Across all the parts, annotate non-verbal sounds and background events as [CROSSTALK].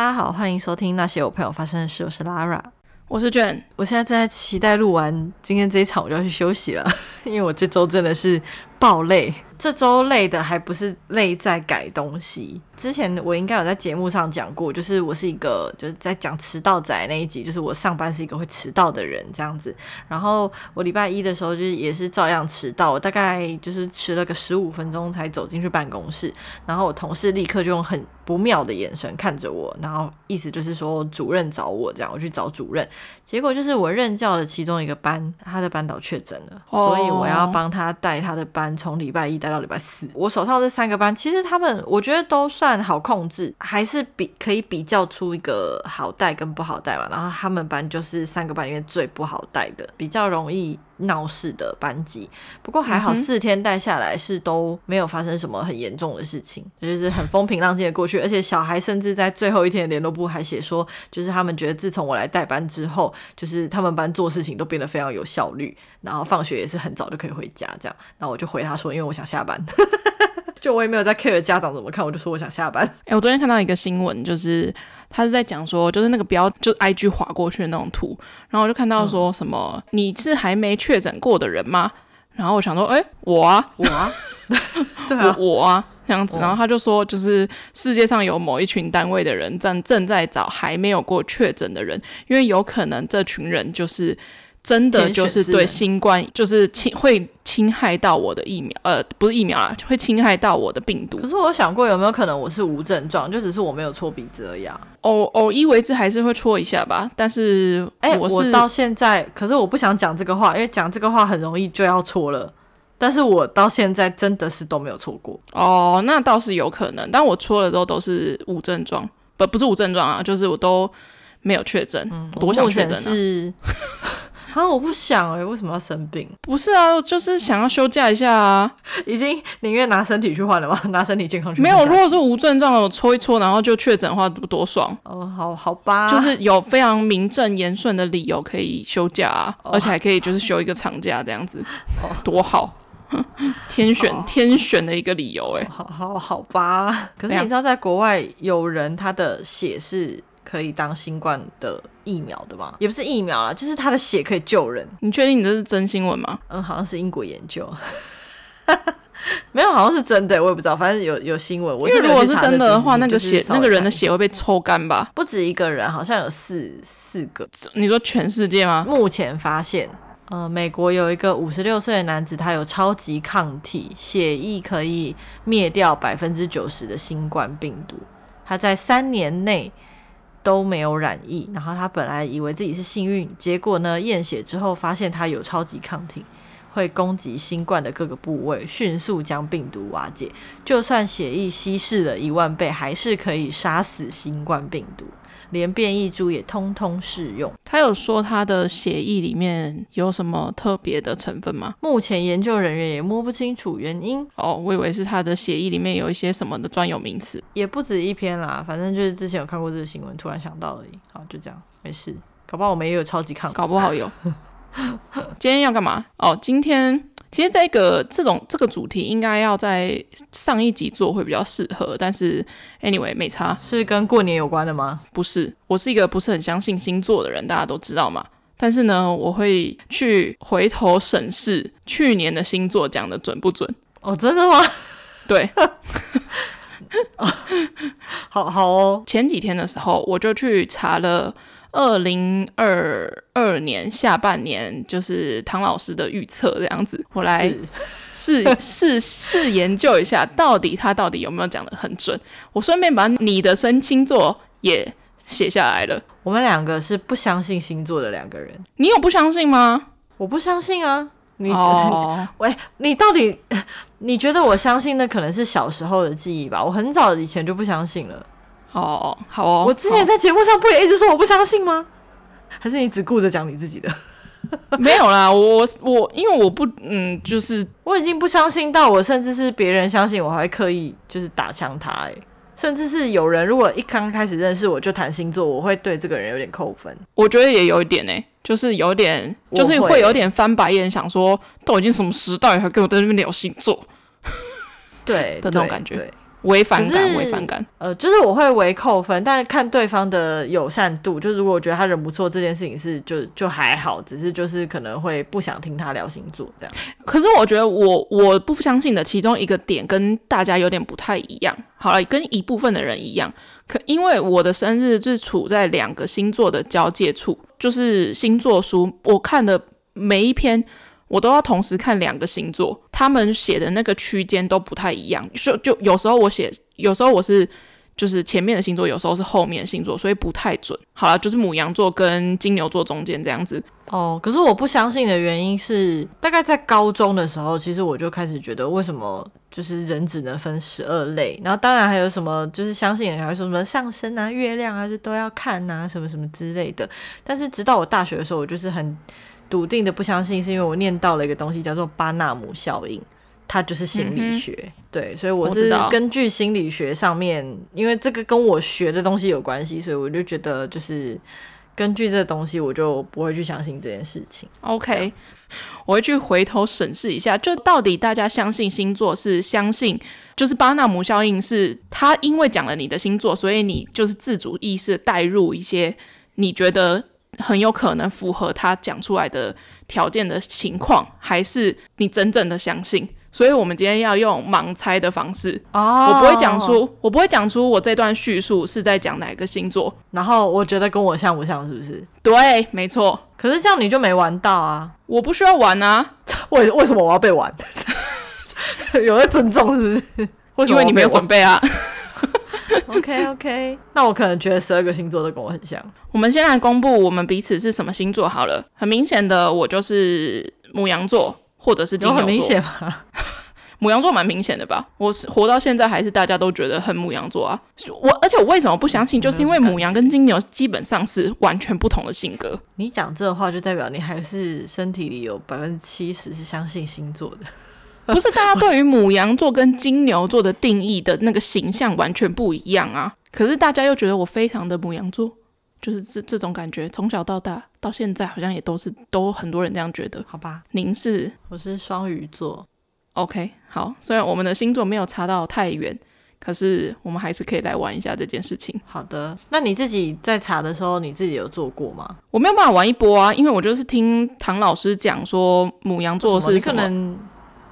大家好，欢迎收听那些我朋友发生的事。我是 Lara，我是卷。我现在正在期待录完今天这一场，我就要去休息了，因为我这周真的是爆累。这周累的还不是累在改东西。之前我应该有在节目上讲过，就是我是一个就是在讲迟到仔那一集，就是我上班是一个会迟到的人这样子。然后我礼拜一的时候就是也是照样迟到，我大概就是迟了个十五分钟才走进去办公室。然后我同事立刻就用很不妙的眼神看着我，然后意思就是说主任找我这样，我去找主任。结果就是我任教的其中一个班，他的班导确诊了，所以我要帮他带他的班从礼拜一带到礼拜四。我手上这三个班，其实他们我觉得都算。好控制，还是比可以比较出一个好带跟不好带嘛。然后他们班就是三个班里面最不好带的，比较容易闹事的班级。不过还好，四天带下来是都没有发生什么很严重的事情，就是很风平浪静的过去。而且小孩甚至在最后一天的联络部还写说，就是他们觉得自从我来带班之后，就是他们班做事情都变得非常有效率，然后放学也是很早就可以回家这样。[LAUGHS] 那我就回他说，因为我想下班。就我也没有在 care 家长怎么看，我就说我想下班。[LAUGHS] 哎、欸，我昨天看到一个新闻，就是他是在讲说，就是那个标，就 IG 划过去的那种图，然后我就看到说什么，嗯、你是还没确诊过的人吗？然后我想说，哎、欸，我啊，我啊，[LAUGHS] 对啊，我，我啊，这样子。然后他就说，就是世界上有某一群单位的人正正在找还没有过确诊的人，因为有可能这群人就是。真的就是对新冠，就是侵会侵害到我的疫苗，呃，不是疫苗啊，会侵害到我的病毒。可是我有想过，有没有可能我是无症状，就只是我没有搓鼻子而已啊？偶偶一为之，还是会搓一下吧。但是，哎、欸，我到现在，可是我不想讲这个话，因为讲这个话很容易就要搓了。但是我到现在真的是都没有搓过。哦，那倒是有可能，但我搓了之后都是无症状，不，不是无症状啊，就是我都没有确诊。嗯，我多想确诊是。啊！我不想哎、欸，为什么要生病？不是啊，就是想要休假一下啊。[LAUGHS] 已经宁愿拿身体去换了吗？[LAUGHS] 拿身体健康去换。没有，如果是无症状的，我搓一搓，然后就确诊的话，不多爽。哦，好好吧，就是有非常名正言顺的理由可以休假啊，哦、而且还可以就是休一个长假这样子，哦、多好，[LAUGHS] 天选、哦、天选的一个理由哎、欸。好好好吧，可是你知道，在国外有人他的血是。可以当新冠的疫苗的吗？也不是疫苗啦，就是他的血可以救人。你确定你这是真新闻吗？嗯，好像是英国研究，[LAUGHS] 没有，好像是真的，我也不知道，反正有有新闻。我因为如果是真的的话，那个血那个人的血会被抽干吧？不止一个人，好像有四四个。你说全世界吗？目前发现，呃，美国有一个五十六岁的男子，他有超级抗体，血液可以灭掉百分之九十的新冠病毒。他在三年内。都没有染疫，然后他本来以为自己是幸运，结果呢，验血之后发现他有超级抗体，会攻击新冠的各个部位，迅速将病毒瓦解。就算血液稀释了一万倍，还是可以杀死新冠病毒。连变异株也通通适用。他有说他的血液里面有什么特别的成分吗？目前研究人员也摸不清楚原因。哦，我以为是他的血液里面有一些什么的专有名词。也不止一篇啦，反正就是之前有看过这个新闻，突然想到而已。好，就这样，没事。搞不好我们也有超级抗，搞不好有。[LAUGHS] 今天要干嘛？哦，今天。其实这个这种这个主题应该要在上一集做会比较适合，但是 anyway 没差。是跟过年有关的吗？不是，我是一个不是很相信星座的人，大家都知道嘛。但是呢，我会去回头审视去年的星座讲的准不准。哦，真的吗？对。[LAUGHS] 好好哦。前几天的时候，我就去查了。二零二二年下半年，就是唐老师的预测这样子，我来试 [LAUGHS] 试试研究一下，到底他到底有没有讲的很准。我顺便把你的生星座也写下来了。我们两个是不相信星座的两个人。你有不相信吗？我不相信啊。你哦，[LAUGHS] 喂，你到底 [LAUGHS] 你觉得我相信？的可能是小时候的记忆吧。我很早以前就不相信了。哦，好哦。我之前在节目上不也一直说我不相信吗？还是你只顾着讲你自己的？[LAUGHS] 没有啦，我我因为我不嗯，就是我已经不相信到我甚至是别人相信我还会刻意就是打枪他哎，甚至是有人如果一刚开始认识我就谈星座，我会对这个人有点扣分。我觉得也有一点呢，就是有点就是会有点翻白眼，想说都已经什么时代还跟我在那边聊星座，对 [LAUGHS] 的那种感觉。对。微反感，违反感。呃，就是我会微扣分，但是看对方的友善度。就如果我觉得他人不错，这件事情是就就还好，只是就是可能会不想听他聊星座这样。可是我觉得我我不相信的其中一个点跟大家有点不太一样。好了，跟一部分的人一样，可因为我的生日是处在两个星座的交界处，就是星座书，我看的每一篇。我都要同时看两个星座，他们写的那个区间都不太一样，就就有时候我写，有时候我是就是前面的星座，有时候是后面的星座，所以不太准。好了，就是母羊座跟金牛座中间这样子。哦，可是我不相信的原因是，大概在高中的时候，其实我就开始觉得，为什么就是人只能分十二类？然后当然还有什么，就是相信人还会说什么上升啊、月亮啊，就都要看啊，什么什么之类的。但是直到我大学的时候，我就是很。笃定的不相信，是因为我念到了一个东西叫做巴纳姆效应，它就是心理学。嗯、对，所以我是根据心理学上面，因为这个跟我学的东西有关系，所以我就觉得就是根据这东西，我就不会去相信这件事情。OK，我会去回头审视一下，就到底大家相信星座是相信，就是巴纳姆效应是他因为讲了你的星座，所以你就是自主意识带入一些你觉得。很有可能符合他讲出来的条件的情况，还是你真正的相信？所以，我们今天要用盲猜的方式。哦，我不会讲出，我不会讲出我这段叙述是在讲哪个星座。然后，我觉得跟我像不像？是不是？对，没错。可是这样你就没玩到啊！我不需要玩啊！[LAUGHS] 为为什么我要被玩？[LAUGHS] 有在尊重是不是？因为你没有准备啊。[LAUGHS] OK OK，那我可能觉得十二个星座都跟我很像。我们先来公布我们彼此是什么星座好了。很明显的，我就是母羊座，或者是金牛座。很明显吗？[LAUGHS] 母羊座蛮明显的吧？我是活到现在还是大家都觉得很母羊座啊。我而且我为什么不相信？就是因为母羊跟金牛基本上是完全不同的性格。你讲这话就代表你还是身体里有百分之七十是相信星座的。不是大家对于母羊座跟金牛座的定义的那个形象完全不一样啊，可是大家又觉得我非常的母羊座，就是这这种感觉，从小到大到现在好像也都是都很多人这样觉得，好吧？您是？我是双鱼座，OK，好，虽然我们的星座没有差到太远，可是我们还是可以来玩一下这件事情。好的，那你自己在查的时候，你自己有做过吗？我没有办法玩一波啊，因为我就是听唐老师讲说母羊座是什么。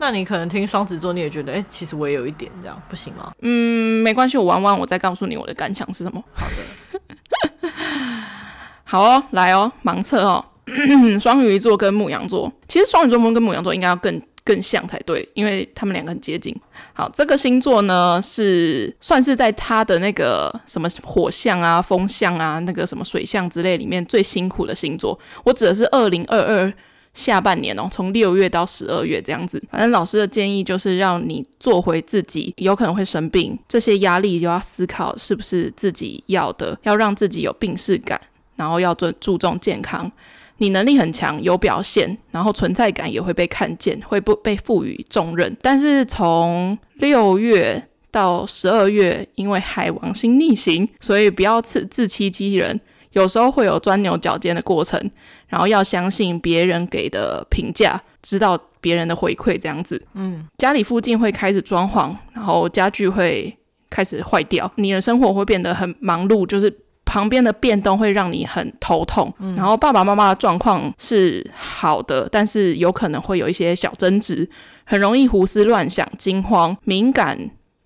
那你可能听双子座，你也觉得，哎、欸，其实我也有一点这样，不行吗？嗯，没关系，我玩完我再告诉你我的感想是什么。好的，[LAUGHS] 好哦，来哦，盲测哦，[CLEARS THROAT] 双鱼座跟牧羊座，其实双鱼座跟牧羊座应该要更更像才对，因为他们两个很接近。好，这个星座呢是算是在他的那个什么火象啊、风象啊、那个什么水象之类里面最辛苦的星座。我指的是二零二二。下半年哦，从六月到十二月这样子，反正老师的建议就是让你做回自己，有可能会生病，这些压力就要思考是不是自己要的，要让自己有病识感，然后要注注重健康。你能力很强，有表现，然后存在感也会被看见，会不被赋予重任。但是从六月到十二月，因为海王星逆行，所以不要自自欺欺人，有时候会有钻牛角尖的过程。然后要相信别人给的评价，知道别人的回馈，这样子。嗯，家里附近会开始装潢，然后家具会开始坏掉，你的生活会变得很忙碌，就是旁边的变动会让你很头痛。嗯，然后爸爸妈妈的状况是好的，但是有可能会有一些小争执，很容易胡思乱想、惊慌、敏感，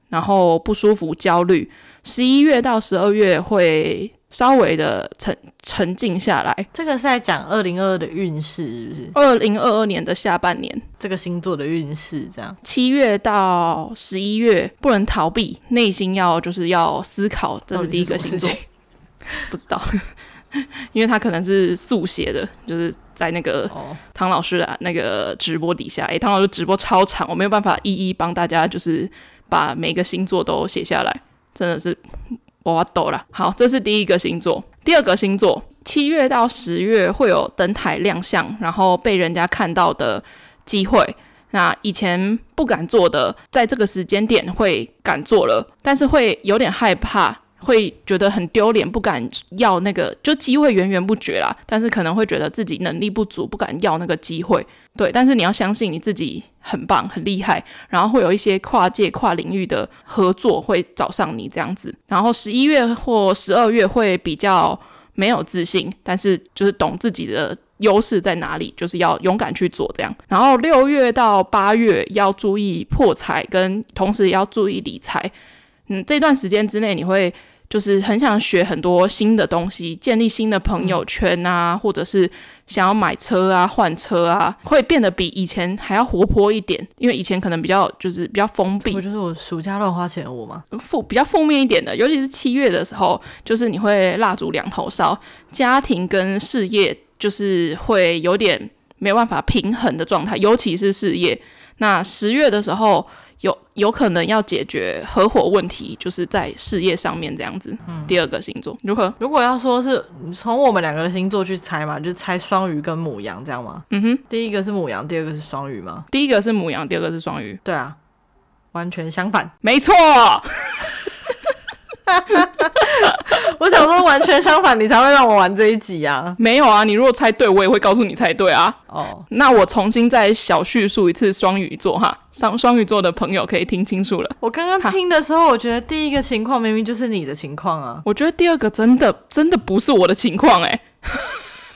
然后不舒服、焦虑。十一月到十二月会。稍微的沉沉静下来，这个是在讲二零二二的运势，是不是？二零二二年的下半年，这个星座的运势这样。七月到十一月不能逃避，内心要就是要思考，这是第一个星座。[LAUGHS] 不知道，[LAUGHS] 因为他可能是速写的，就是在那个唐老师的那个直播底下，诶、欸，唐老师直播超长，我没有办法一一帮大家就是把每个星座都写下来，真的是。我懂了。好，这是第一个星座。第二个星座，七月到十月会有登台亮相，然后被人家看到的机会。那以前不敢做的，在这个时间点会敢做了，但是会有点害怕，会觉得很丢脸，不敢要那个，就机会源源不绝啦。但是可能会觉得自己能力不足，不敢要那个机会。对，但是你要相信你自己很棒、很厉害，然后会有一些跨界、跨领域的合作会找上你这样子。然后十一月或十二月会比较没有自信，但是就是懂自己的优势在哪里，就是要勇敢去做这样。然后六月到八月要注意破财，跟同时也要注意理财。嗯，这段时间之内你会。就是很想学很多新的东西，建立新的朋友圈啊，或者是想要买车啊、换车啊，会变得比以前还要活泼一点。因为以前可能比较就是比较封闭，不就是我暑假乱花钱的我吗？负比较负面一点的，尤其是七月的时候，就是你会蜡烛两头烧，家庭跟事业就是会有点没有办法平衡的状态，尤其是事业。那十月的时候。有有可能要解决合伙问题，就是在事业上面这样子。嗯，第二个星座如何？如果要说是从我们两个的星座去猜嘛，就猜双鱼跟母羊这样吗？嗯哼，第一个是母羊，第二个是双鱼吗？第一个是母羊，第二个是双鱼。对啊，完全相反。没错。[LAUGHS] 我想说，完全相反，你才会让我玩这一集啊！没有啊，你如果猜对，我也会告诉你猜对啊。哦，那我重新再小叙述一次双鱼座哈，双双鱼座的朋友可以听清楚了。我刚刚听的时候，我觉得第一个情况明明就是你的情况啊，我觉得第二个真的真的不是我的情况哎、欸。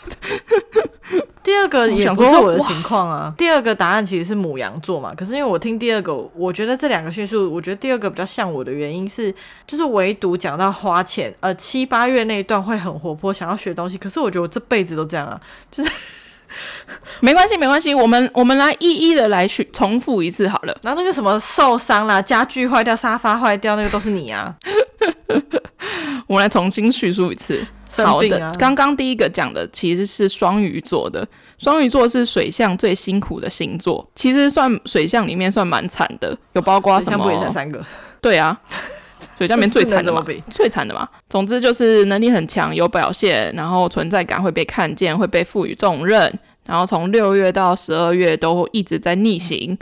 [LAUGHS] 第二个也不是我的情况啊。第二个答案其实是母羊座嘛，可是因为我听第二个，我觉得这两个叙述，我觉得第二个比较像我的原因是，就是唯独讲到花钱，呃，七八月那一段会很活泼，想要学东西。可是我觉得我这辈子都这样啊，就是 [LAUGHS] 没关系，没关系，我们我们来一一的来去重复一次好了。然后那个什么受伤啦，家具坏掉，沙发坏掉，那个都是你啊。[LAUGHS] 我们来重新叙述一次。啊、好的，刚刚第一个讲的其实是双鱼座的，双鱼座是水象最辛苦的星座，其实算水象里面算蛮惨的，有包括什么？不也才三个？对啊，水象里面最惨的嘛，最惨的嘛。总之就是能力很强，有表现，然后存在感会被看见，会被赋予重任，然后从六月到十二月都一直在逆行。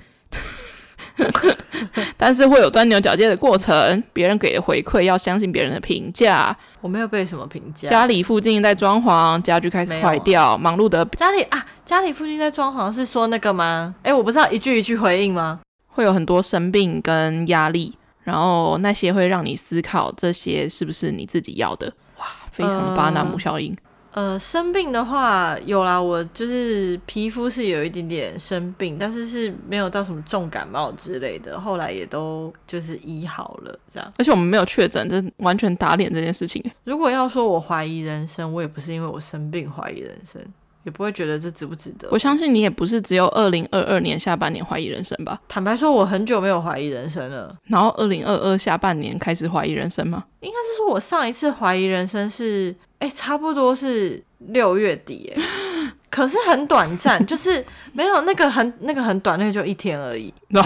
[LAUGHS] 但是会有钻牛角尖的过程，别人给的回馈要相信别人的评价。我没有被什么评价。家里附近在装潢，家具开始坏掉，忙碌的。家里啊，家里附近在装潢是说那个吗？哎，我不知道一句一句回应吗？会有很多生病跟压力，然后那些会让你思考这些是不是你自己要的。哇，非常的巴纳姆效应。呃，生病的话有啦，我就是皮肤是有一点点生病，但是是没有到什么重感冒之类的，后来也都就是医好了这样。而且我们没有确诊，这完全打脸这件事情。如果要说我怀疑人生，我也不是因为我生病怀疑人生，也不会觉得这值不值得。我相信你也不是只有二零二二年下半年怀疑人生吧？坦白说，我很久没有怀疑人生了。然后二零二二下半年开始怀疑人生吗？应该是说我上一次怀疑人生是。哎、欸，差不多是六月底，哎，[LAUGHS] 可是很短暂，就是没有那个很那个很短，那个就一天而已。喏、哦，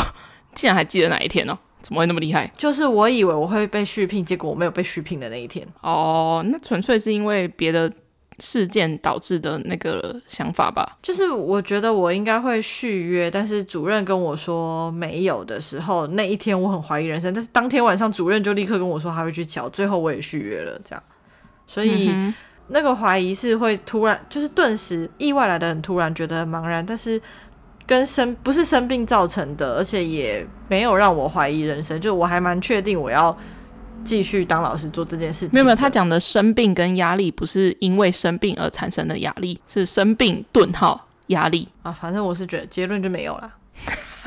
竟然还记得哪一天哦？怎么会那么厉害？就是我以为我会被续聘，结果我没有被续聘的那一天。哦，那纯粹是因为别的事件导致的那个想法吧？就是我觉得我应该会续约，但是主任跟我说没有的时候，那一天我很怀疑人生，但是当天晚上主任就立刻跟我说他会去缴，最后我也续约了，这样。所以、嗯、那个怀疑是会突然，就是顿时意外来的很突然，觉得很茫然。但是跟生不是生病造成的，而且也没有让我怀疑人生。就我还蛮确定我要继续当老师做这件事情。没有没有，他讲的生病跟压力不是因为生病而产生的压力，是生病顿号压力啊。反正我是觉得结论就没有了，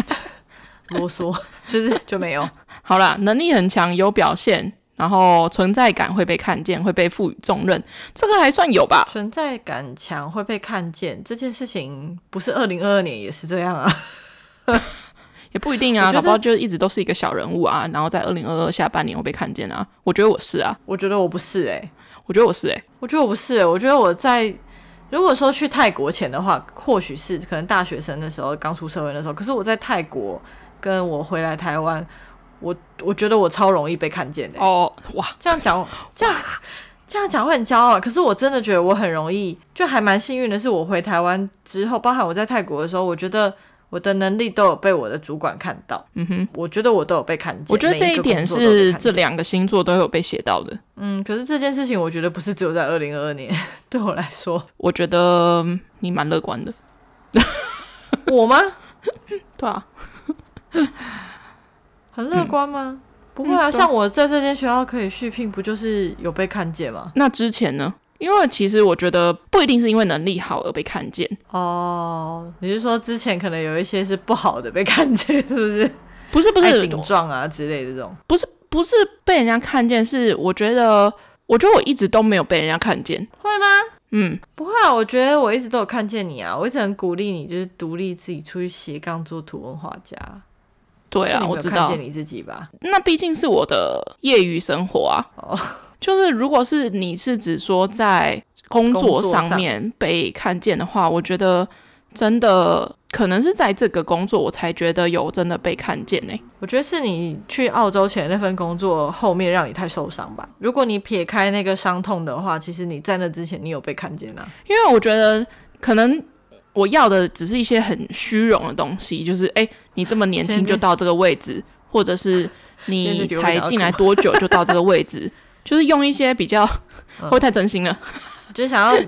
[LAUGHS] 啰嗦，其实就没有。好啦，能力很强，有表现。然后存在感会被看见，会被赋予重任，这个还算有吧？存在感强会被看见这件事情，不是二零二二年也是这样啊？[LAUGHS] 也不一定啊，搞不好就一直都是一个小人物啊。然后在二零二二下半年会被看见啊。我觉得我是啊，我觉得我不是哎、欸，我觉得我是哎、欸，我觉得我不是、欸。我觉得我在如果说去泰国前的话，或许是可能大学生的时候刚出社会的时候。可是我在泰国跟我回来台湾。我我觉得我超容易被看见的哦，哇，这样讲 [LAUGHS] 这样这样讲会很骄傲，可是我真的觉得我很容易，就还蛮幸运的是，我回台湾之后，包含我在泰国的时候，我觉得我的能力都有被我的主管看到。嗯哼，我觉得我都有被看见。我觉得这一点是这两个星座都有被写到的。嗯，可是这件事情，我觉得不是只有在二零二二年。[LAUGHS] 对我来说，我觉得你蛮乐观的。[LAUGHS] 我吗？对啊，[LAUGHS] 很乐观吗？嗯、不会啊，嗯、像我在这间学校可以续聘，不就是有被看见吗？那之前呢？因为其实我觉得不一定是因为能力好而被看见哦。你是说之前可能有一些是不好的被看见，是不是？不是不是顶撞啊之类的这种，不是不是被人家看见，是我觉得我觉得我一直都没有被人家看见，会吗？嗯，不会啊，我觉得我一直都有看见你啊，我一直很鼓励你，就是独立自己出去斜杠做图文画家。对啊，我知道。看见你自己吧，那毕竟是我的业余生活啊。哦。就是，如果是你是指说在工作上面被看见的话，我觉得真的可能是在这个工作，我才觉得有真的被看见呢。我觉得是你去澳洲前那份工作后面让你太受伤吧。如果你撇开那个伤痛的话，其实你在那之前你有被看见啊。因为我觉得可能我要的只是一些很虚荣的东西，就是哎，你这么年轻就到这个位置，或者是 [LAUGHS] 你才进来多久就到这个位置。就是用一些比较，会不会太真心了？嗯、[LAUGHS] 就是想要，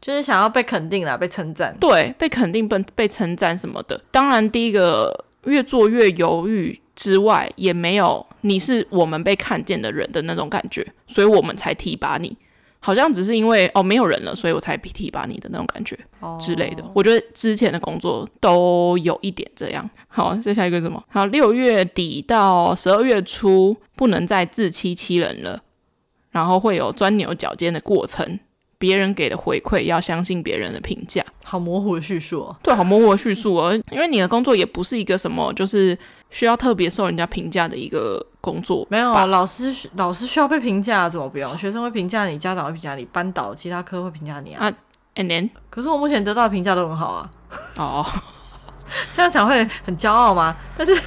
就是想要被肯定啦，被称赞。对，被肯定、被被称赞什么的。当然，第一个越做越犹豫之外，也没有你是我们被看见的人的那种感觉，所以我们才提拔你。好像只是因为哦没有人了，所以我才提拔你的那种感觉之类的。哦、我觉得之前的工作都有一点这样。好，再下一个什么？好，六月底到十二月初不能再自欺欺人了。然后会有钻牛角尖的过程，别人给的回馈要相信别人的评价，好模糊的叙述哦。对，好模糊的叙述哦。因为你的工作也不是一个什么，就是需要特别受人家评价的一个工作。没有啊，老师老师需要被评价，怎么不用？学生会评价你，家长会评价你，班导其他科会评价你啊。啊，and then？可是我目前得到的评价都很好啊。哦，[LAUGHS] 这样讲会很骄傲吗？但是。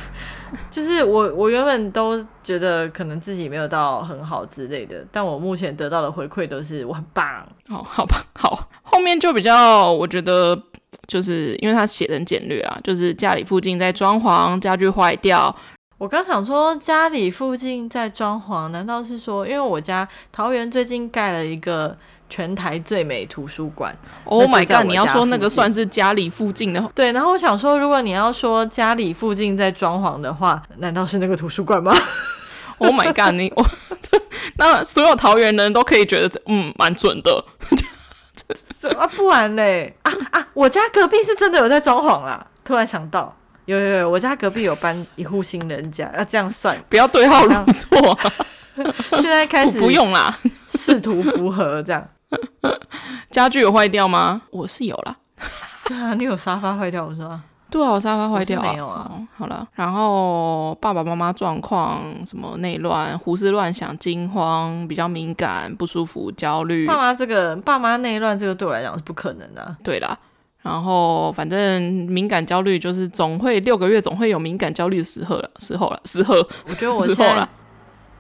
[LAUGHS] 就是我，我原本都觉得可能自己没有到很好之类的，但我目前得到的回馈都是我很棒。哦，好吧，好，后面就比较，我觉得就是因为他写的很简略啊，就是家里附近在装潢，家具坏掉。我刚想说家里附近在装潢，难道是说因为我家桃园最近盖了一个？全台最美图书馆，Oh my god！你要说那个算是家里附近的？对，然后我想说，如果你要说家里附近在装潢的话，难道是那个图书馆吗？[LAUGHS] Oh my god！你我 [LAUGHS] 那所有桃园人都可以觉得，嗯，蛮准的。[LAUGHS] 啊，不然嘞啊啊！我家隔壁是真的有在装潢啊！突然想到，有有有，我家隔壁有搬一户新人家，要这样算，不要对号入座、啊。现在开始不用啦，试图符合这样。[LAUGHS] 家具有坏掉吗？我是有啦。对啊，你有沙发坏掉不是吗？对啊，我沙发坏掉没有啊？哦、好了，然后爸爸妈妈状况什么内乱、胡思乱想、惊慌、比较敏感、不舒服、焦虑。爸妈这个爸妈内乱，这个对我来讲是不可能的、啊。对啦，然后反正敏感焦虑就是总会六个月总会有敏感焦虑的时候了，时候了，时候。我觉得我现在。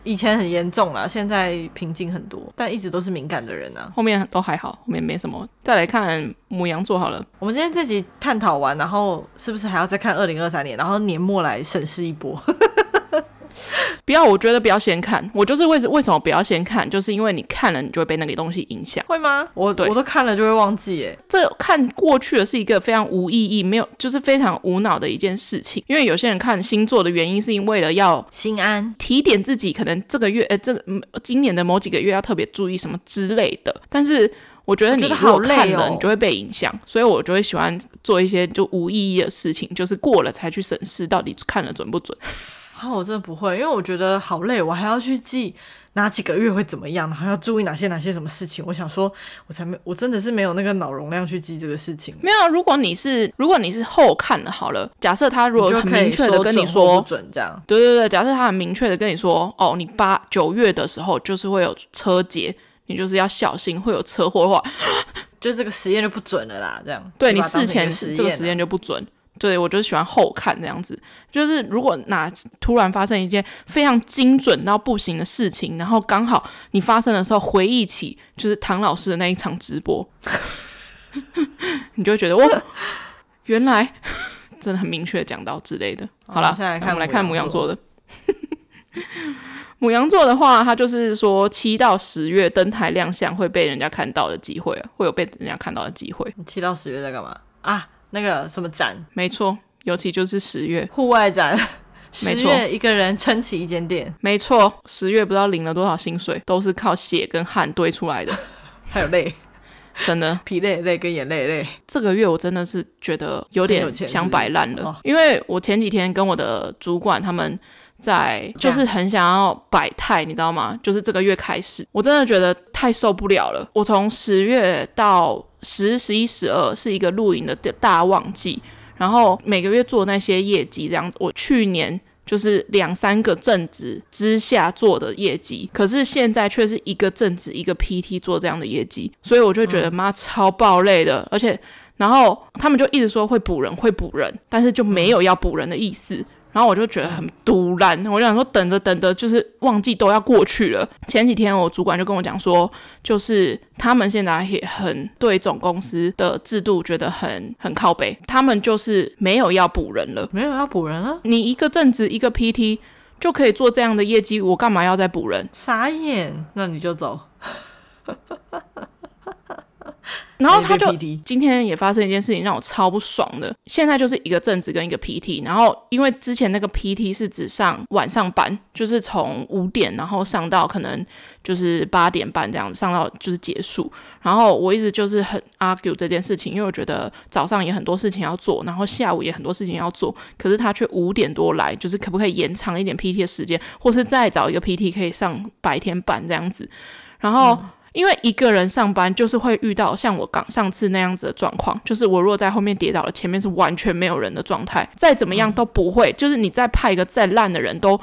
以前很严重啦，现在平静很多，但一直都是敏感的人啊。后面都还好，后面没什么。再来看母羊座好了，我们今天这集探讨完，然后是不是还要再看二零二三年，然后年末来审视一波？[LAUGHS] 不要，我觉得不要先看。我就是为为什么不要先看，就是因为你看了，你就会被那个东西影响。会吗？我对我都看了就会忘记耶。这看过去的是一个非常无意义、没有就是非常无脑的一件事情。因为有些人看星座的原因，是因为了要心安，提点自己，可能这个月呃，这个今年的某几个月要特别注意什么之类的。但是我觉得你如果看了，你就会被影响，所以我就会喜欢做一些就无意义的事情，就是过了才去审视到底看了准不准。好，我真的不会，因为我觉得好累，我还要去记哪几个月会怎么样，然后要注意哪些哪些什么事情。我想说，我才没，我真的是没有那个脑容量去记这个事情。没有，如果你是如果你是后看了好了，假设他如果很明确的跟你说，准这样，对对对，假设他很明确的跟你说，哦，你八九月的时候就是会有车劫，你就是要小心会有车祸的话，就这个实验就不准了啦。这样，对你事前这个实验就不准。对，我就喜欢后看这样子，就是如果哪突然发生一件非常精准到不行的事情，然后刚好你发生的时候回忆起就是唐老师的那一场直播，[LAUGHS] 你就会觉得哇，原来真的很明确讲到之类的。好了，现在来看我们来看母羊座的。母羊座的话，它就是说七到十月登台亮相会被人家看到的机会啊，会有被人家看到的机会。七到十月在干嘛啊？那个什么展？没错，尤其就是十月户外展。没错，十月一个人撑起一间店。没错，十月不知道领了多少薪水，都是靠血跟汗堆出来的，[LAUGHS] 还有泪，真的疲累累跟眼泪泪。这个月我真的是觉得有点想摆烂了，因为我前几天跟我的主管他们。在就是很想要摆态，你知道吗？就是这个月开始，我真的觉得太受不了了。我从十月到十、十一、十二是一个露营的大旺季，然后每个月做那些业绩这样子。我去年就是两三个正职之下做的业绩，可是现在却是一个正职一个 PT 做这样的业绩，所以我就觉得妈超爆累的。而且，然后他们就一直说会补人，会补人，但是就没有要补人的意思。然后我就觉得很突然，我就想说等着等着，就是旺季都要过去了。前几天我主管就跟我讲说，就是他们现在也很对总公司的制度觉得很很靠北，他们就是没有要补人了，没有要补人了。你一个正职一个 PT 就可以做这样的业绩，我干嘛要再补人？傻眼，那你就走。然后他就今天也发生一件事情，让我超不爽的。现在就是一个正职跟一个 PT，然后因为之前那个 PT 是只上晚上班，就是从五点然后上到可能就是八点半这样子，上到就是结束。然后我一直就是很 argue 这件事情，因为我觉得早上也很多事情要做，然后下午也很多事情要做，可是他却五点多来，就是可不可以延长一点 PT 的时间，或是再找一个 PT 可以上白天班这样子，然后。嗯因为一个人上班就是会遇到像我刚上次那样子的状况，就是我如果在后面跌倒了，前面是完全没有人的状态，再怎么样都不会，就是你再派一个再烂的人都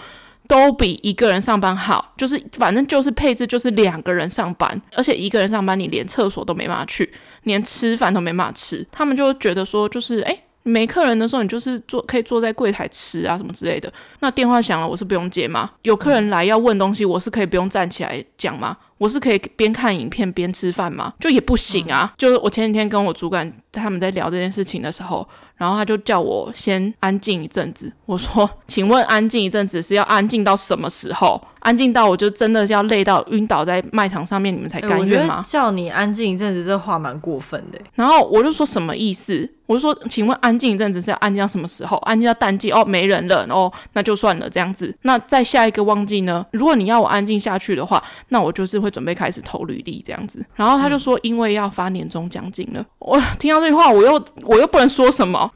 都比一个人上班好，就是反正就是配置就是两个人上班，而且一个人上班你连厕所都没办法去，连吃饭都没办法吃，他们就觉得说就是诶，没客人的时候你就是坐可以坐在柜台吃啊什么之类的，那电话响了我是不用接吗？有客人来要问东西，我是可以不用站起来讲吗？我是可以边看影片边吃饭吗？就也不行啊！嗯、就是我前几天跟我主管他们在聊这件事情的时候，然后他就叫我先安静一阵子。我说：“ [LAUGHS] 请问安静一阵子是要安静到什么时候？安静到我就真的要累到晕倒在卖场上面，你们才甘愿吗？”叫你安静一阵子，这话蛮过分的。然后我就说什么意思？我就说：“请问安静一阵子是要安静到什么时候？安静到淡季哦，没人了哦，那就算了这样子。那在下一个旺季呢？如果你要我安静下去的话，那我就是。”会准备开始投履历这样子，然后他就说，因为要发年终奖金了。我听到这句话，我又我又不能说什么。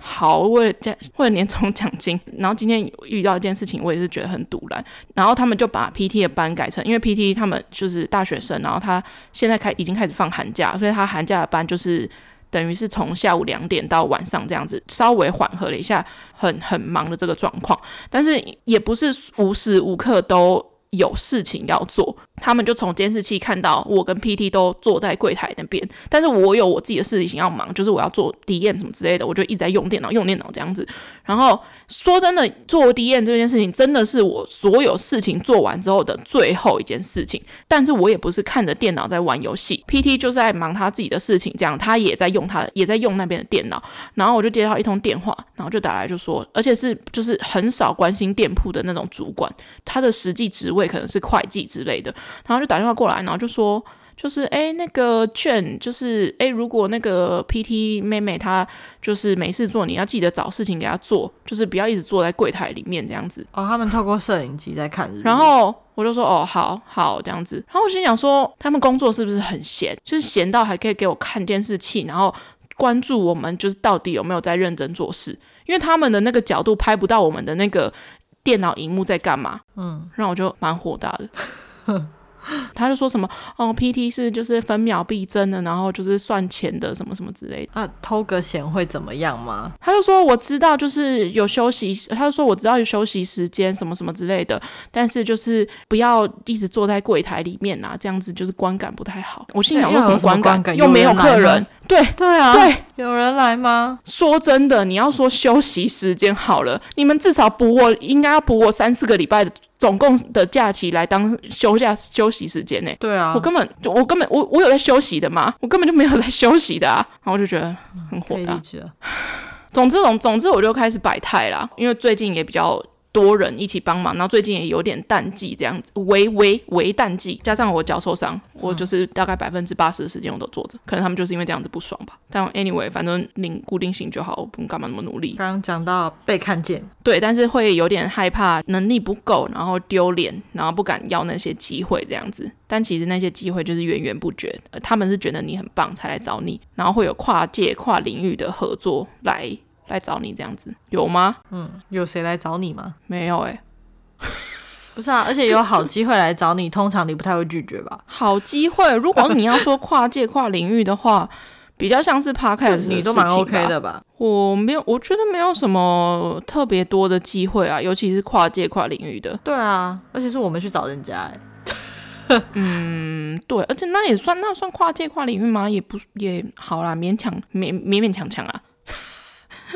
好，为了奖为了年终奖金，然后今天遇到一件事情，我也是觉得很堵然。然后他们就把 PT 的班改成，因为 PT 他们就是大学生，然后他现在开已经开始放寒假，所以他寒假的班就是等于是从下午两点到晚上这样子，稍微缓和了一下很很忙的这个状况，但是也不是无时无刻都。有事情要做，他们就从监视器看到我跟 PT 都坐在柜台那边，但是我有我自己的事情要忙，就是我要做 DM 什么之类的，我就一直在用电脑，用电脑这样子。然后说真的，做 DM 这件事情真的是我所有事情做完之后的最后一件事情，但是我也不是看着电脑在玩游戏，PT 就是在忙他自己的事情，这样他也在用他也在用那边的电脑。然后我就接到一通电话，然后就打来就说，而且是就是很少关心店铺的那种主管，他的实际职位。可能是会计之类的，然后就打电话过来，然后就说，就是哎，那个券，就是哎，如果那个 PT 妹妹她就是没事做，你要记得找事情给她做，就是不要一直坐在柜台里面这样子。哦，他们透过摄影机在看是是？然后我就说，哦，好好这样子。然后我心想说，他们工作是不是很闲？就是闲到还可以给我看电视器，然后关注我们，就是到底有没有在认真做事？因为他们的那个角度拍不到我们的那个。电脑荧幕在干嘛？嗯，让我就蛮火大的。[LAUGHS] 他就说什么哦，PT 是就是分秒必争的，然后就是算钱的什么什么之类的。啊，偷个闲会怎么样吗？他就说我知道，就是有休息。他就说我知道有休息时间什么什么之类的，但是就是不要一直坐在柜台里面啊，这样子就是观感不太好。我心想为什么观感？感又没有客人。对对啊，对，有人来吗？说真的，你要说休息时间好了，你们至少补我，应该要补我三四个礼拜的总共的假期来当休假休息时间呢。对啊，我根本我根本我我有在休息的吗？我根本就没有在休息的啊！然后我就觉得很火大。总之，总总之我就开始摆态啦，因为最近也比较。多人一起帮忙，然后最近也有点淡季这样子，微微微淡季，加上我脚受伤，我就是大概百分之八十的时间我都坐着，可能他们就是因为这样子不爽吧。但 anyway，反正领固定薪就好，不用干嘛那么努力。刚刚讲到被看见，对，但是会有点害怕能力不够，然后丢脸，然后不敢要那些机会这样子。但其实那些机会就是源源不绝，他们是觉得你很棒才来找你，然后会有跨界跨领域的合作来。来找你这样子有吗？嗯，有谁来找你吗？没有哎、欸，[LAUGHS] 不是啊，而且有好机会来找你，通常你不太会拒绝吧？好机会，如果你要说跨界跨领域的话，[LAUGHS] 比较像是 Podcast 你都蛮 OK 的吧？我没有，我觉得没有什么特别多的机会啊，尤其是跨界跨领域的。对啊，而且是我们去找人家哎。[LAUGHS] 嗯，对，而且那也算那算跨界跨领域吗？也不也好啦，勉强勉勉勉强强啊。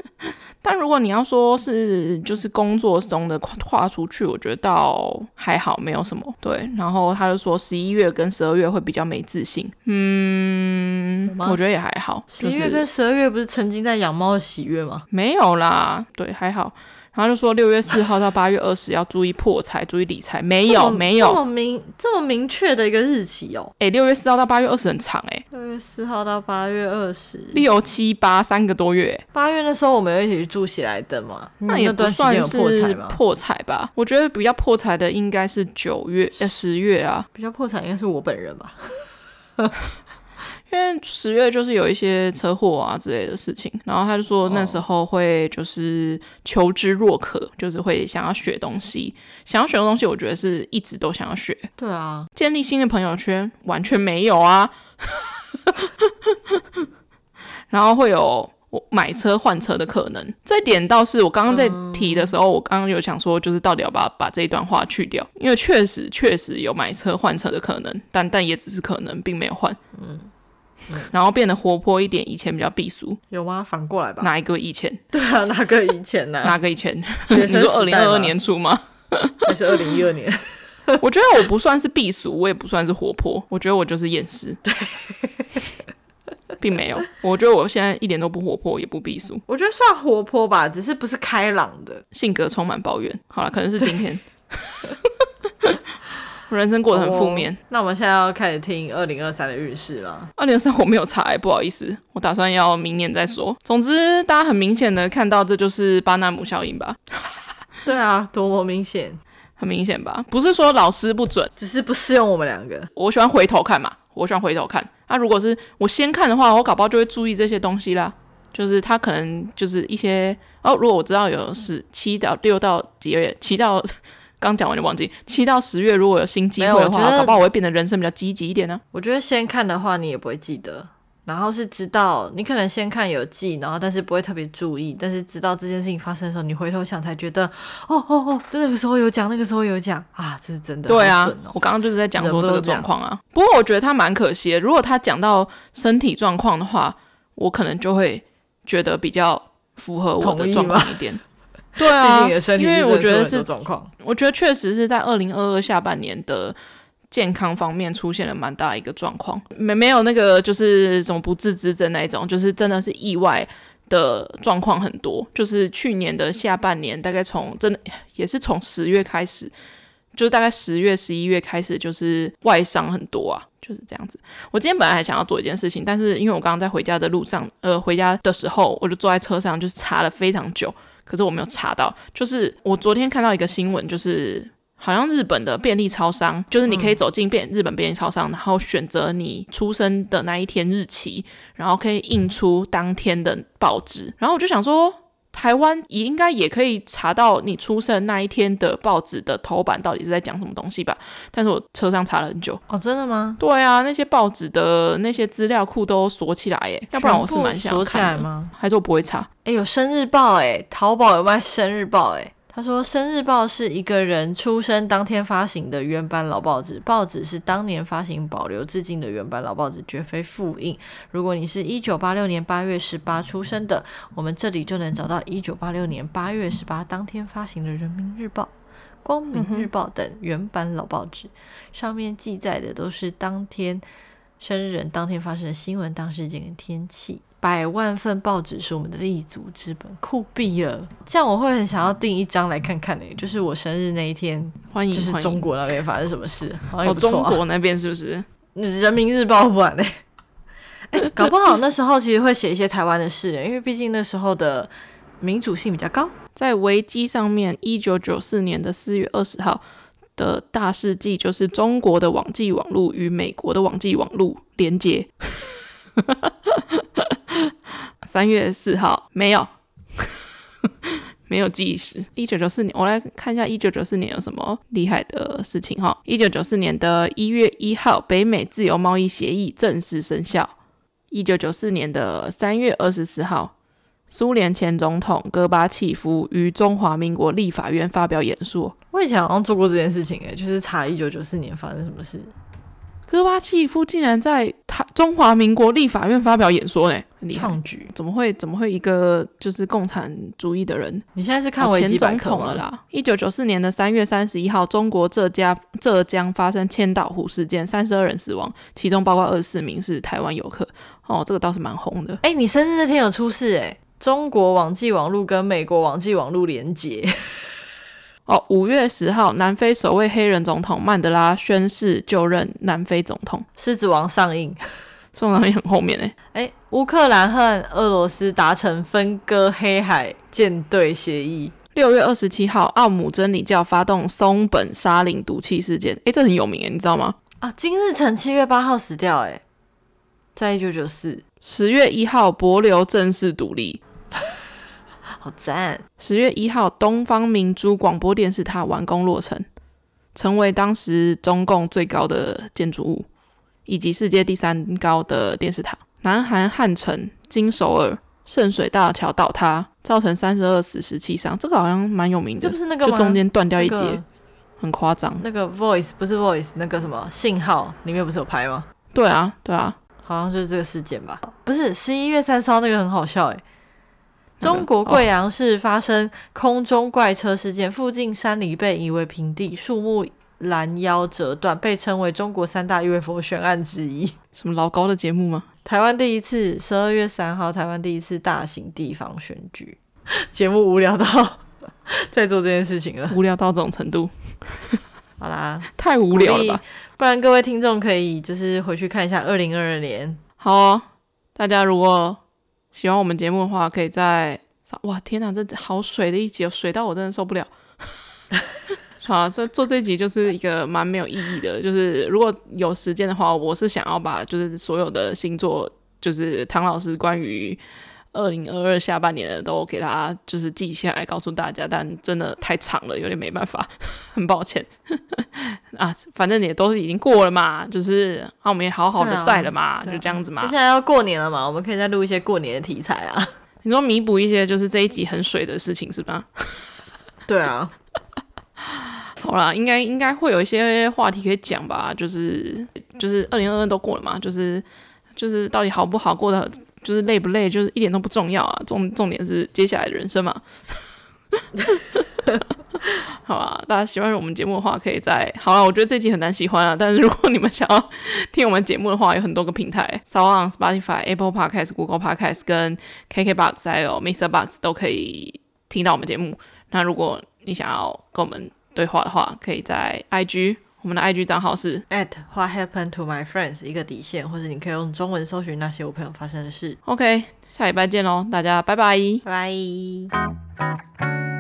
[LAUGHS] 但如果你要说是就是工作中的跨跨出去，我觉得倒还好，没有什么。对，然后他就说十一月跟十二月会比较没自信。嗯，我觉得也还好。十一月跟十二月不是曾经在养猫的喜悦吗？没有啦，对，还好。然后就说六月四号到八月二十要注意破财，注意理财。没有，没有这么明这么明确的一个日期哦。哎，六月四号到八月二十很长哎。六月四号到八月二十，六七八三个多月。八月那时候我们有一起去住喜来登嘛，那也不算是破财吧？我觉得比较破财的应该是九月呃十月啊，比较破财应该是我本人吧。因为十月就是有一些车祸啊之类的事情，然后他就说那时候会就是求知若渴，就是会想要学东西，想要学的东西，我觉得是一直都想要学。对啊，建立新的朋友圈完全没有啊，[LAUGHS] 然后会有买车换车的可能，这一点倒是我刚刚在提的时候，我刚刚有想说，就是到底要不要把这一段话去掉，因为确实确实有买车换车的可能，但但也只是可能，并没有换。嗯。然后变得活泼一点，以前比较避俗，有吗？反过来吧。哪一个以前？对啊，哪个以前呢？哪个以前？你说二零二二年初吗？还是二零一二年？[LAUGHS] 我觉得我不算是避俗，我也不算是活泼，我觉得我就是厌世。对，并没有。我觉得我现在一点都不活泼，也不避俗。我觉得算活泼吧，只是不是开朗的，性格充满抱怨。好了，可能是今天。[LAUGHS] 人生过得很负面。Oh, 那我们现在要开始听二零二三的运势了。二零二三我没有查，不好意思，我打算要明年再说。总之，大家很明显的看到，这就是巴纳姆效应吧？[LAUGHS] 对啊，多么明显，很明显吧？不是说老师不准，只是不适用我们两个。我喜欢回头看嘛，我喜欢回头看。那、啊、如果是我先看的话，我搞不好就会注意这些东西啦。就是他可能就是一些哦，如果我知道有是七到六到几月，七到。刚讲完就忘记，七到十月如果有新机会的话，搞不好我会变得人生比较积极一点呢、啊。我觉得先看的话，你也不会记得，然后是知道你可能先看有记，然后但是不会特别注意，但是知道这件事情发生的时候，你回头想才觉得，哦哦哦，就那个时候有讲，那个时候有讲啊，这是真的、哦。对啊，我刚刚就是在讲说这个状况啊。不过我觉得他蛮可惜的，如果他讲到身体状况的话，我可能就会觉得比较符合我的状况一点。对啊，因为我觉得是状况，我觉得确实是在二零二二下半年的健康方面出现了蛮大一个状况，没没有那个就是什么不治之症那一种，就是真的是意外的状况很多，就是去年的下半年，大概从真的也是从十月开始，就是大概十月十一月开始，就是外伤很多啊，就是这样子。我今天本来还想要做一件事情，但是因为我刚刚在回家的路上，呃，回家的时候我就坐在车上，就是查了非常久。可是我没有查到，就是我昨天看到一个新闻，就是好像日本的便利超商，就是你可以走进便日本便利超商，然后选择你出生的那一天日期，然后可以印出当天的报纸。然后我就想说，台湾也应该也可以查到你出生那一天的报纸的头版到底是在讲什么东西吧？但是我车上查了很久。哦，真的吗？对啊，那些报纸的那些资料库都锁起来耶，要不然我是蛮想看的。锁起来吗？还是我不会查？哎，有生日报哎，淘宝有卖生日报哎。他说，生日报是一个人出生当天发行的原版老报纸，报纸是当年发行保留至今的原版老报纸，绝非复印。如果你是一九八六年八月十八出生的，我们这里就能找到一九八六年八月十八当天发行的《人民日报》、《光明日报》等原版老报纸，上面记载的都是当天生日人当天发生的新闻、当事件跟天气。百万份报纸是我们的立足之本，酷毙了！这样我会很想要订一张来看看呢、欸。就是我生日那一天，欢迎，就是中国那边发生什么事？好像、啊、哦，中国那边是不是？人民日报不完嘞？哎、欸，搞不好那时候其实会写一些台湾的事，因为毕竟那时候的民主性比较高。在维基上面，一九九四年的四月二十号的大事记就是中国的网际网路与美国的网际网路连接。三月四号没有，[LAUGHS] 没有计时。一九九四年，我来看一下一九九四年有什么厉害的事情哈。一九九四年的一月一号，北美自由贸易协议正式生效。一九九四年的三月二十四号，苏联前总统戈巴契夫于中华民国立法院发表演说。我以前好像做过这件事情诶，就是查一九九四年发生什么事。戈巴契夫竟然在他中华民国立法院发表演说呢？很厉害！创举怎么会？怎么会一个就是共产主义的人？你现在是看维基百科了啦。一九九四年的三月三十一号，中国浙江浙江发生千岛湖事件，三十二人死亡，其中包括二十四名是台湾游客。哦，这个倒是蛮红的。哎、欸，你生日那天有出事哎？中国网际网络跟美国网际网络连接。哦，五月十号，南非首位黑人总统曼德拉宣誓就任南非总统。狮子王上映，[LAUGHS] 宋上映很后面哎哎，乌克兰和俄罗斯达成分割黑海舰队协议。六月二十七号，奥姆真理教发动松本沙林毒气事件。哎，这很有名哎，你知道吗？啊，金日成七月八号死掉哎，在一九九四。十月一号，帛琉正式独立。[LAUGHS] 好赞！十月一号，东方明珠广播电视塔完工落成，成为当时中共最高的建筑物，以及世界第三高的电视塔。南韩汉城、金首尔圣水大桥倒塌，造成三十二死十七伤，这个好像蛮有名的。这不是那个就中间断掉一截，那个、很夸张。那个 Voice 不是 Voice，那个什么信号里面不是有拍吗？对啊，对啊，好像就是这个事件吧？不是十一月三十号那个很好笑诶。中国贵阳市发生空中怪车事件，附近山里被夷为平地，树木拦腰折断，被称为中国三大 UFO 悬案之一。什么老高的节目吗？台湾第一次，十二月三号，台湾第一次大型地方选举，[LAUGHS] 节目无聊到在做这件事情了，无聊到这种程度。好啦，太无聊了吧？不然各位听众可以就是回去看一下二零二二年。好哦，大家如果。喜欢我们节目的话，可以在哇天哪，这好水的一集，水到我真的受不了。[LAUGHS] 好，这做这集就是一个蛮没有意义的。就是如果有时间的话，我是想要把就是所有的星座，就是唐老师关于二零二二下半年的都给他就是记下来告诉大家，但真的太长了，有点没办法，[LAUGHS] 很抱歉 [LAUGHS] 啊。反正也都是已经过了嘛，就是啊，我们也好好的在了嘛，啊、就这样子嘛。接下来要过年了嘛，我们可以再录一些过年的题材啊。[LAUGHS] 你说弥补一些就是这一集很水的事情是吧？对啊。好啦，应该应该会有一些话题可以讲吧，就是就是二零二二都过了嘛，就是就是到底好不好过得。就是累不累，就是一点都不重要啊。重重点是接下来的人生嘛。[LAUGHS] 好吧，大家喜欢我们节目的话，可以在好了。我觉得这集很难喜欢啊，但是如果你们想要 [LAUGHS] 听我们节目的话，有很多个平台，s o n Spotify、Apple Podcast、Google Podcast 跟 KKBox 还有 Mr. Box 都可以听到我们节目。那如果你想要跟我们对话的话，可以在 IG。我们的 IG 账号是 at What happened to my friends 一个底线，或者你可以用中文搜寻那些我朋友发生的事。OK，下礼拜见喽，大家拜拜，拜拜。